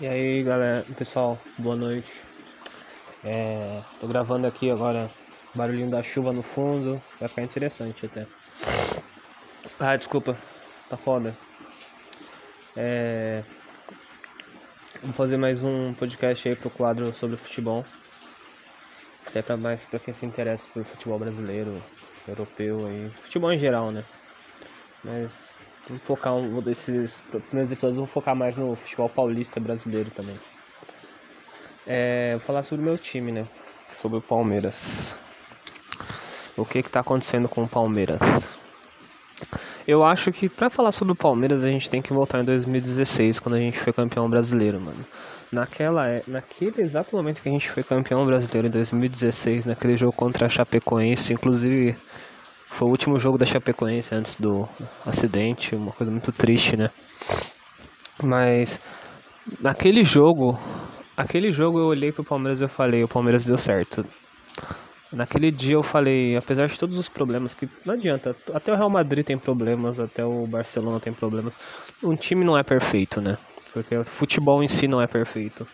E aí galera, pessoal, boa noite. É, tô gravando aqui agora barulhinho da chuva no fundo, vai ficar interessante até. Ah, desculpa, tá foda. É, vamos fazer mais um podcast aí pro quadro sobre futebol. Isso é pra mais pra quem se interessa por futebol brasileiro, europeu aí, futebol em geral, né? Mas Vamos focar um desses primeiros episódios, vou focar mais no futebol paulista brasileiro também. É, vou falar sobre o meu time, né? Sobre o Palmeiras. O que que tá acontecendo com o Palmeiras? Eu acho que para falar sobre o Palmeiras a gente tem que voltar em 2016, quando a gente foi campeão brasileiro, mano. Naquela, é, naquele exato momento que a gente foi campeão brasileiro em 2016, naquele jogo contra a Chapecoense, inclusive foi o último jogo da Chapecoense antes do acidente, uma coisa muito triste, né? Mas naquele jogo, aquele jogo eu olhei pro Palmeiras e eu falei, o Palmeiras deu certo. Naquele dia eu falei, apesar de todos os problemas, que não adianta, até o Real Madrid tem problemas, até o Barcelona tem problemas. Um time não é perfeito, né? Porque o futebol em si não é perfeito.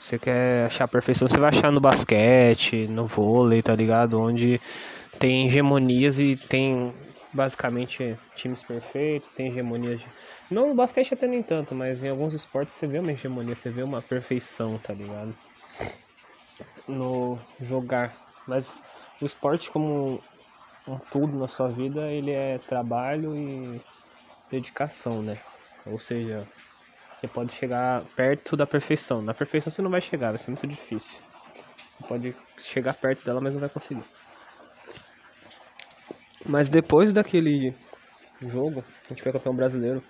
Você quer achar a perfeição, você vai achar no basquete, no vôlei, tá ligado? Onde tem hegemonias e tem basicamente times perfeitos, tem hegemonias. De... Não no basquete até nem tanto, mas em alguns esportes você vê uma hegemonia, você vê uma perfeição, tá ligado? No jogar. Mas o esporte como um tudo na sua vida, ele é trabalho e dedicação, né? Ou seja, você pode chegar perto da perfeição. Na perfeição você não vai chegar, vai ser muito difícil. Você pode chegar perto dela, mas não vai conseguir. Mas depois daquele jogo, a gente foi campeão brasileiro.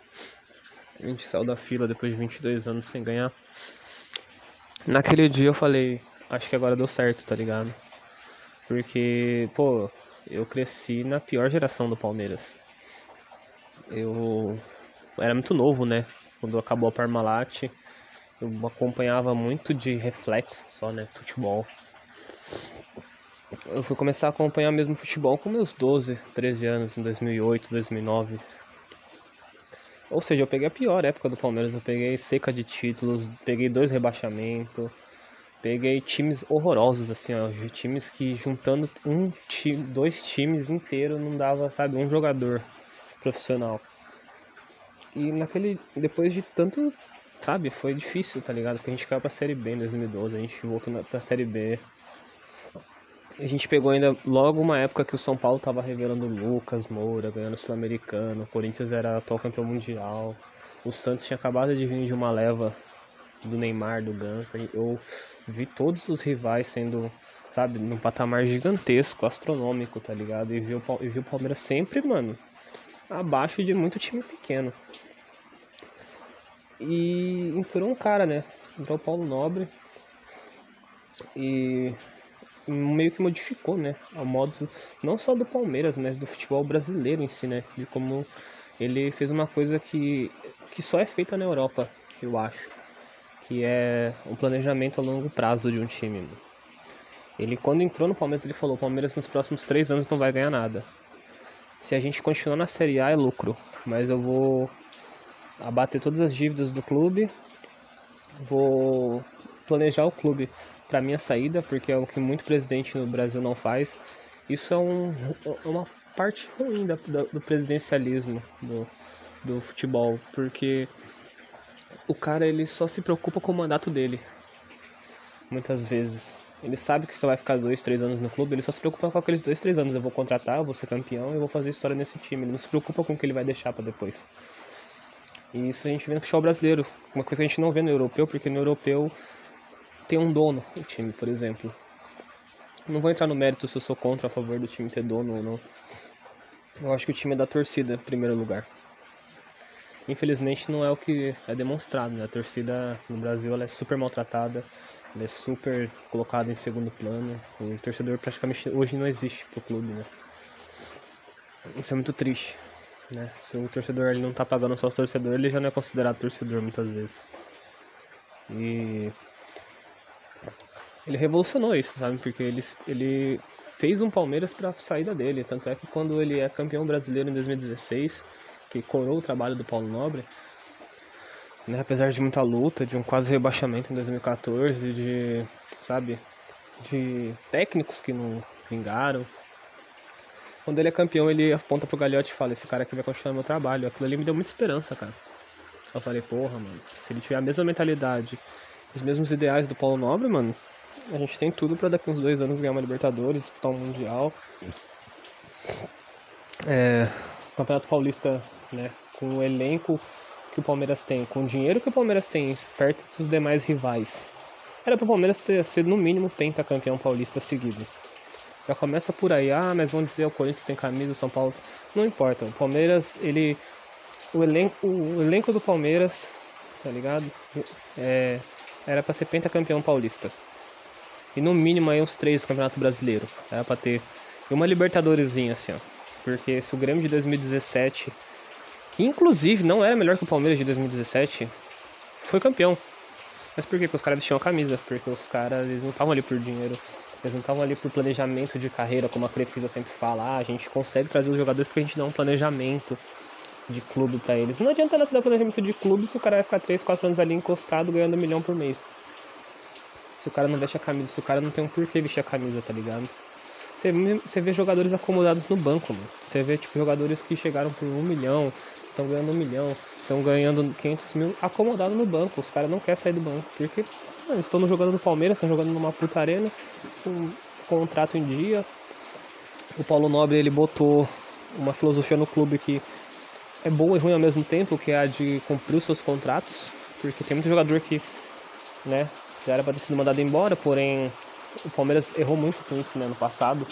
A gente saiu da fila depois de 22 anos sem ganhar. Naquele dia eu falei, acho que agora deu certo, tá ligado? Porque, pô, eu cresci na pior geração do Palmeiras. Eu era muito novo, né? Quando acabou a Parmalat, eu acompanhava muito de reflexo só, né? Futebol eu fui começar a acompanhar mesmo futebol com meus 12, 13 anos, em 2008, 2009. Ou seja, eu peguei a pior época do Palmeiras. Eu peguei seca de títulos, peguei dois rebaixamentos, peguei times horrorosos, assim, ó, times que juntando um time, dois times inteiros não dava, sabe, um jogador profissional. E naquele, depois de tanto, sabe, foi difícil, tá ligado? Porque a gente caiu pra Série B em 2012, a gente voltou pra Série B a gente pegou ainda logo uma época que o São Paulo tava revelando Lucas Moura, ganhando o Sul-Americano, o Corinthians era atual campeão mundial, o Santos tinha acabado de vir de uma leva do Neymar, do Ganso. Eu vi todos os rivais sendo, sabe, num patamar gigantesco, astronômico, tá ligado? E vi o, e vi o Palmeiras sempre, mano, abaixo de muito time pequeno. E entrou um cara, né? Entrou o Paulo Nobre. E meio que modificou, né, o modo não só do Palmeiras, mas do futebol brasileiro em si, né, de como ele fez uma coisa que que só é feita na Europa, eu acho, que é um planejamento a longo prazo de um time. Ele quando entrou no Palmeiras ele falou, Palmeiras nos próximos três anos não vai ganhar nada. Se a gente continuar na Série A é lucro, mas eu vou abater todas as dívidas do clube, vou planejar o clube para minha saída, porque é o que muito presidente no Brasil não faz. Isso é um, é uma parte ruim da, do presidencialismo do, do futebol, porque o cara ele só se preocupa com o mandato dele, muitas vezes. Ele sabe que só vai ficar dois, três anos no clube, ele só se preocupa com aqueles dois, três anos. Eu vou contratar, eu vou ser campeão, eu vou fazer história nesse time. Ele não se preocupa com o que ele vai deixar para depois. E isso a gente vê no futebol brasileiro, uma coisa que a gente não vê no europeu, porque no europeu tem um dono, o time, por exemplo. Não vou entrar no mérito se eu sou contra a favor do time ter dono ou não. Eu acho que o time é da torcida, em primeiro lugar. Infelizmente não é o que é demonstrado. Né? A torcida no Brasil ela é super maltratada, ela é super colocada em segundo plano. O torcedor praticamente hoje não existe pro clube, né? Isso é muito triste, né? Se o torcedor ele não tá pagando só os torcedores, ele já não é considerado torcedor muitas vezes. E ele revolucionou isso, sabe? Porque ele, ele fez um Palmeiras para saída dele. Tanto é que quando ele é campeão brasileiro em 2016, que coroou o trabalho do Paulo Nobre, né? Apesar de muita luta, de um quase rebaixamento em 2014, de, sabe, de técnicos que não vingaram. Quando ele é campeão, ele aponta pro Galhote e fala: Esse cara aqui vai continuar meu trabalho. Aquilo ali me deu muita esperança, cara. Eu falei: Porra, mano, se ele tiver a mesma mentalidade, os mesmos ideais do Paulo Nobre, mano, a gente tem tudo para daqui uns dois anos ganhar uma Libertadores, disputar um Mundial. É, Campeonato Paulista, né, com o elenco que o Palmeiras tem, com o dinheiro que o Palmeiras tem, perto dos demais rivais. Era pro Palmeiras ter sido no mínimo pentacampeão paulista seguido. Já começa por aí, ah, mas vão dizer o Corinthians tem camisa, o São Paulo. Não importa, o Palmeiras, ele. O elenco, o elenco do Palmeiras, tá ligado? É, era pra ser pentacampeão paulista. E no mínimo aí uns três campeonato brasileiro. Era pra ter uma Libertadoresinha assim, ó. Porque se o Grêmio de 2017, que inclusive não era melhor que o Palmeiras de 2017, foi campeão. Mas por quê? Porque os caras vestiam a camisa. Porque os caras eles não estavam ali por dinheiro. Eles não estavam ali por planejamento de carreira, como a Crefisa sempre fala. Ah, a gente consegue trazer os jogadores porque a gente dá um planejamento de clube para eles. Não adianta nada dar planejamento de clube se o cara vai ficar 3, 4 anos ali encostado ganhando um milhão por mês. Se o cara não veste a camisa, se o cara não tem um porquê vestir a camisa, tá ligado? Você, vê jogadores acomodados no banco, mano. Você vê, tipo, jogadores que chegaram por um milhão, estão ganhando um milhão, estão ganhando 500 mil, acomodado no banco. Os caras não querem sair do banco, porque eles estão jogando no Palmeiras, estão jogando numa puta arena, com contrato em dia. O Paulo Nobre ele botou uma filosofia no clube que é boa e ruim ao mesmo tempo, que é a de cumprir os seus contratos, porque tem muito jogador que, né, já era para ter sido mandado embora, porém o Palmeiras errou muito com isso, né, no passado,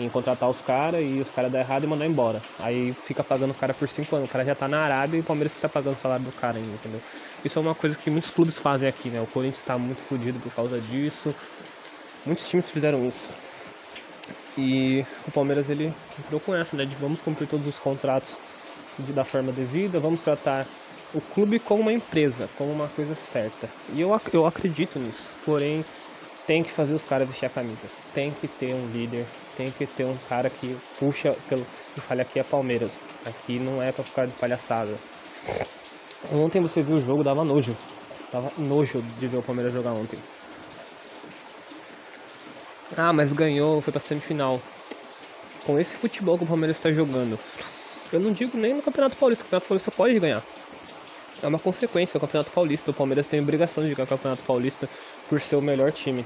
em contratar os caras e os caras dar errado e mandar embora. Aí fica pagando o cara por 5 anos. O cara já tá na Arábia e o Palmeiras que tá pagando o salário do cara ainda, entendeu? Isso é uma coisa que muitos clubes fazem aqui, né? O Corinthians tá muito fodido por causa disso. Muitos times fizeram isso. E o Palmeiras ele entrou com essa, né? De vamos cumprir todos os contratos da forma devida, vamos tratar o clube como uma empresa, como uma coisa certa. E eu, eu acredito nisso. Porém, tem que fazer os caras vestir a camisa. Tem que ter um líder, tem que ter um cara que puxa pelo. e fala aqui é Palmeiras. Aqui não é pra ficar de palhaçada. Ontem você viu o jogo, dava nojo. Dava nojo de ver o Palmeiras jogar ontem. Ah, mas ganhou, foi pra semifinal. Com esse futebol que o Palmeiras está jogando. Eu não digo nem no Campeonato Paulista, o Campeonato Paulista pode ganhar. É uma consequência, o Campeonato Paulista. O Palmeiras tem obrigação de ganhar o Campeonato Paulista por ser o melhor time.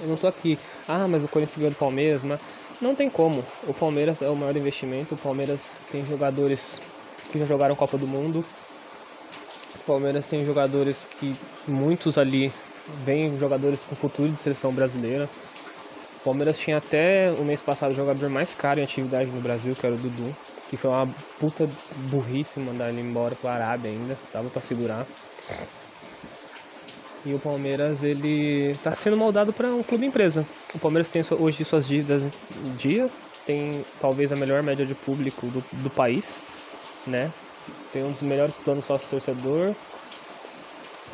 Eu não tô aqui, ah, mas o Corinthians ganhou do Palmeiras, mas não tem como. O Palmeiras é o maior investimento, o Palmeiras tem jogadores que já jogaram Copa do Mundo. O Palmeiras tem jogadores que muitos ali vêm jogadores com futuro de seleção brasileira. O Palmeiras tinha até o mês passado o jogador mais caro em atividade no Brasil, que era o Dudu, que foi uma puta burrice mandar ele embora pro Arábia ainda, dava para segurar. E o Palmeiras ele está sendo moldado para um clube empresa. O Palmeiras tem hoje suas dívidas em dia, tem talvez a melhor média de público do, do país, né? Tem um dos melhores planos sócio-torcedor.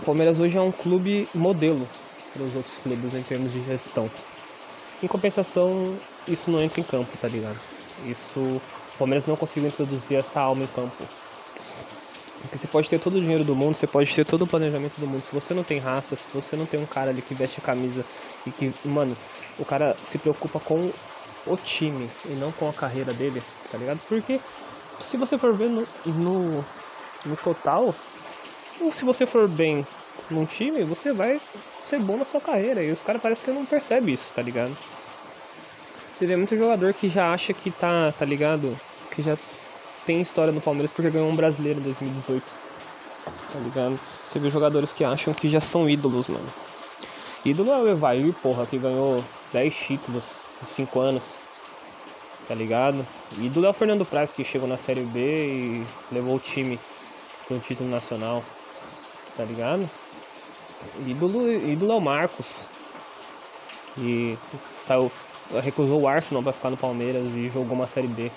O Palmeiras hoje é um clube modelo para os outros clubes em termos de gestão. Em compensação, isso não entra em campo, tá ligado? Isso, o Palmeiras não conseguiu introduzir essa alma em campo. Porque você pode ter todo o dinheiro do mundo, você pode ter todo o planejamento do mundo. Se você não tem raça, se você não tem um cara ali que veste a camisa e que, mano, o cara se preocupa com o time e não com a carreira dele, tá ligado? Porque se você for ver no, no, no total, se você for bem num time, você vai ser bom na sua carreira. E os caras parecem que não percebem isso, tá ligado? Você vê muito jogador que já acha que tá, tá ligado? Que já tem história no Palmeiras porque ganhou um brasileiro em 2018. Tá ligado? Você vê jogadores que acham que já são ídolos, mano. Ídolo é o Evair, porra, que ganhou 10 títulos em 5 anos. Tá ligado? Ídolo é o Fernando Praz, que chegou na Série B e levou o time um título nacional. Tá ligado? Ídolo, ídolo é o Marcos. E saiu, recusou o Arsenal para ficar no Palmeiras e jogou uma Série B.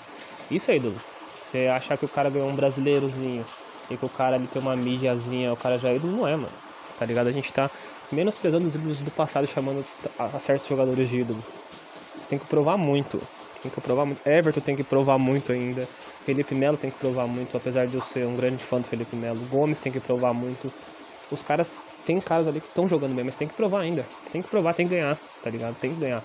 Isso é ídolo. Você achar que o cara ganhou um brasileirozinho e que o cara ali tem uma mídiazinha, o cara já é ídolo, não é, mano. Tá ligado? A gente tá menosprezando os ídolos do passado, chamando a certos jogadores de ídolo. Você tem que provar muito. Tem que provar muito. Everton tem que provar muito ainda. Felipe Melo tem que provar muito, apesar de eu ser um grande fã do Felipe Melo. Gomes tem que provar muito. Os caras, tem caras ali que estão jogando bem, mas tem que provar ainda. Tem que provar, tem que ganhar, tá ligado? Tem que ganhar.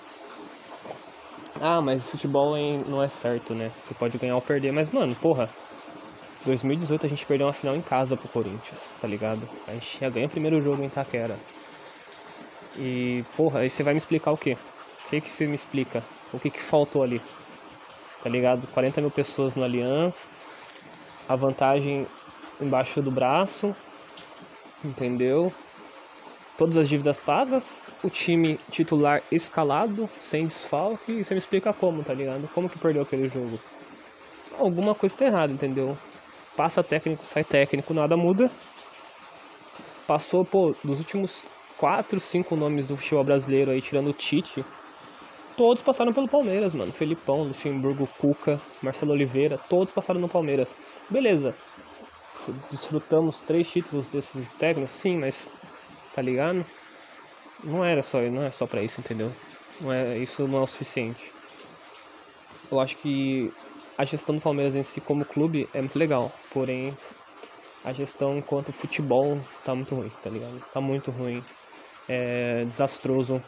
Ah, mas futebol não é certo, né? Você pode ganhar ou perder, mas mano, porra. 2018 a gente perdeu uma final em casa pro Corinthians, tá ligado? A gente já ganha o primeiro jogo em Itaquera. E, porra, aí você vai me explicar o quê? O que, que você me explica? O que, que faltou ali? Tá ligado? 40 mil pessoas no Allianz, a vantagem embaixo do braço, entendeu? Todas as dívidas pagas, o time titular escalado, sem desfalque, e você me explica como, tá ligado? Como que perdeu aquele jogo? Alguma coisa tá errada, entendeu? Passa técnico, sai técnico, nada muda. Passou, pô, dos últimos quatro, cinco nomes do futebol brasileiro aí, tirando o Tite, todos passaram pelo Palmeiras, mano. Felipão, Luxemburgo, Cuca, Marcelo Oliveira, todos passaram no Palmeiras. Beleza. Desfrutamos três títulos desses técnicos, sim, mas tá ligado? Não era só, não é só para isso, entendeu? Não é, isso não é o suficiente. Eu acho que a gestão do Palmeiras em si como clube é muito legal, porém a gestão enquanto futebol tá muito ruim, tá ligado? Tá muito ruim é, desastroso.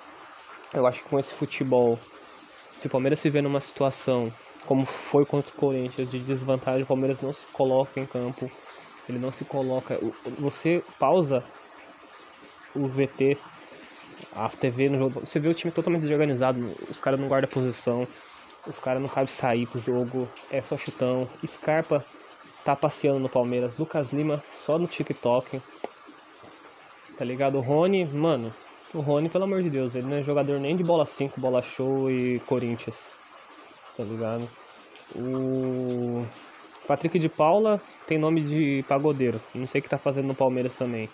Eu acho que com esse futebol, se o Palmeiras se vê numa situação como foi contra o Corinthians de desvantagem, o Palmeiras não se coloca em campo, ele não se coloca. Você pausa o VT, a TV no jogo, você vê o time totalmente desorganizado, os caras não guardam posição, os caras não sabem sair pro jogo, é só chutão. Scarpa tá passeando no Palmeiras, Lucas Lima só no TikTok. Tá ligado? O Rony, mano, o Rony, pelo amor de Deus, ele não é jogador nem de bola 5, bola show e Corinthians. Tá ligado? O Patrick de Paula tem nome de pagodeiro. Não sei o que tá fazendo no Palmeiras também.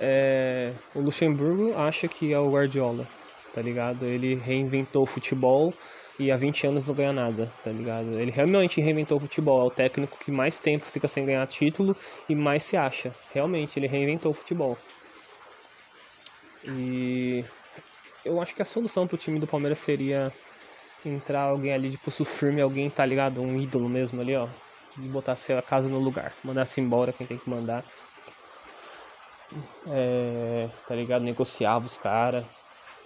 É... O Luxemburgo acha que é o Guardiola, tá ligado? Ele reinventou o futebol e há 20 anos não ganha nada, tá ligado? Ele realmente reinventou o futebol, é o técnico que mais tempo fica sem ganhar título e mais se acha. Realmente, ele reinventou o futebol. E eu acho que a solução pro time do Palmeiras seria entrar alguém ali de pulso firme, alguém, tá ligado? Um ídolo mesmo ali, ó. E botar a casa no lugar. Mandar-se embora quem tem que mandar. É, tá ligado? Negociava os caras.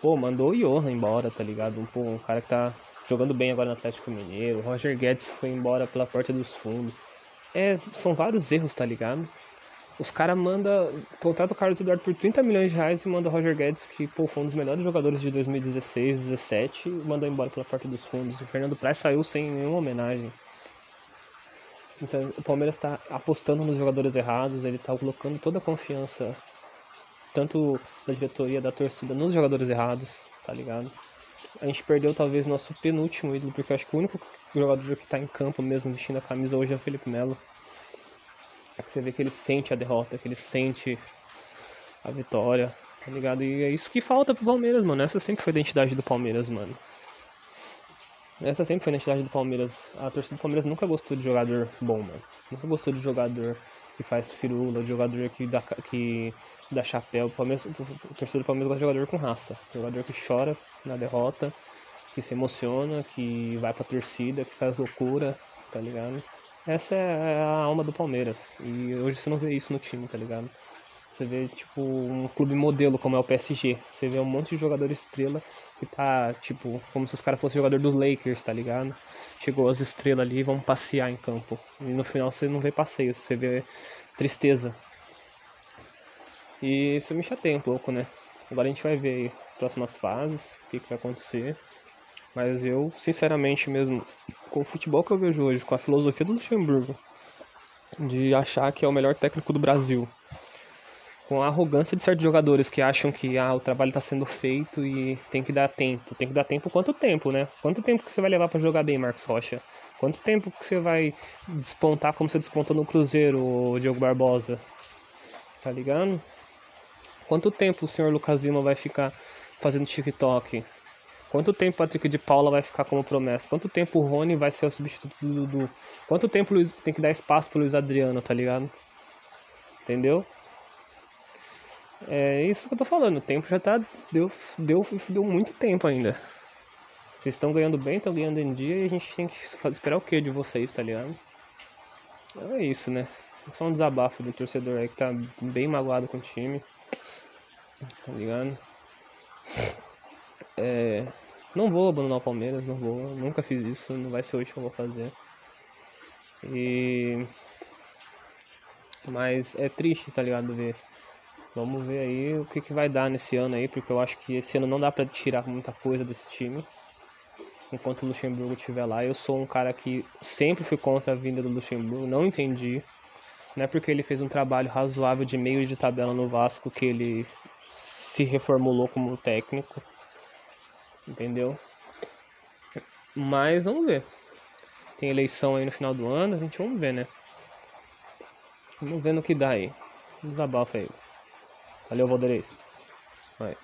Pô, mandou o Johan embora, tá ligado? Pô, um cara que tá jogando bem agora no Atlético Mineiro. Roger Guedes foi embora pela porta dos fundos. É, são vários erros, tá ligado? Os caras mandam. Contrata o Carlos Eduardo por 30 milhões de reais e manda o Roger Guedes, que pô, foi um dos melhores jogadores de 2016, 2017, e mandou embora pela porta dos fundos. O Fernando Praz saiu sem nenhuma homenagem. Então o Palmeiras está apostando nos jogadores errados, ele está colocando toda a confiança, tanto da diretoria, da torcida, nos jogadores errados, tá ligado? a gente perdeu talvez nosso penúltimo ídolo, porque eu acho que o único jogador que está em campo mesmo vestindo a camisa hoje é o Felipe Melo. É que você vê que ele sente a derrota, que ele sente a vitória, tá ligado? E é isso que falta pro Palmeiras, mano. Essa sempre foi a identidade do Palmeiras, mano. Essa sempre foi a identidade do Palmeiras. A torcida do Palmeiras nunca gostou de jogador bom, mano. Nunca gostou de jogador que faz firula, de jogador que dá, que dá chapéu. O, Palmeiras, o torcedor do Palmeiras gosta de jogador com raça. Jogador que chora na derrota, que se emociona, que vai pra torcida, que faz loucura, tá ligado? Essa é a alma do Palmeiras. E hoje você não vê isso no time, tá ligado? Você vê, tipo, um clube modelo como é o PSG. Você vê um monte de jogador estrela que tá, tipo, como se os caras fossem jogador dos Lakers, tá ligado? Chegou as estrelas ali e vão passear em campo. E no final você não vê passeio, você vê tristeza. E isso me chateia um pouco, né? Agora a gente vai ver as próximas fases, o que, que vai acontecer. Mas eu, sinceramente mesmo, com o futebol que eu vejo hoje, com a filosofia do Luxemburgo, de achar que é o melhor técnico do Brasil, com a arrogância de certos jogadores que acham que ah, o trabalho está sendo feito e tem que dar tempo. Tem que dar tempo quanto tempo, né? Quanto tempo que você vai levar para jogar bem, Marcos Rocha? Quanto tempo que você vai despontar como você despontou no Cruzeiro, o Diogo Barbosa? Tá ligado? Quanto tempo o senhor Lucas Lima vai ficar fazendo TikTok? Quanto tempo o Patrick de Paula vai ficar como promessa? Quanto tempo o Rony vai ser o substituto do Dudu? Quanto tempo Luiz, tem que dar espaço pro Luiz Adriano, tá ligado? Entendeu? É isso que eu tô falando. O tempo já tá. Deu, deu, deu muito tempo ainda. Vocês estão ganhando bem, estão ganhando em dia e a gente tem que esperar o que de vocês, tá ligado? É isso, né? Só um desabafo do torcedor aí que tá bem magoado com o time. Tá ligado? É, não vou abandonar o Palmeiras, não vou. Nunca fiz isso, não vai ser hoje que eu vou fazer. E. Mas é triste, tá ligado? Ver. Vamos ver aí o que, que vai dar nesse ano aí, porque eu acho que esse ano não dá pra tirar muita coisa desse time. Enquanto o Luxemburgo estiver lá, eu sou um cara que sempre fui contra a vinda do Luxemburgo, não entendi. Não é porque ele fez um trabalho razoável de meio de tabela no Vasco que ele se reformulou como técnico. Entendeu? Mas vamos ver. Tem eleição aí no final do ano, a gente vamos ver, né? Vamos ver no que dá aí. Desabafa aí. Valeu, Valderez. Vai.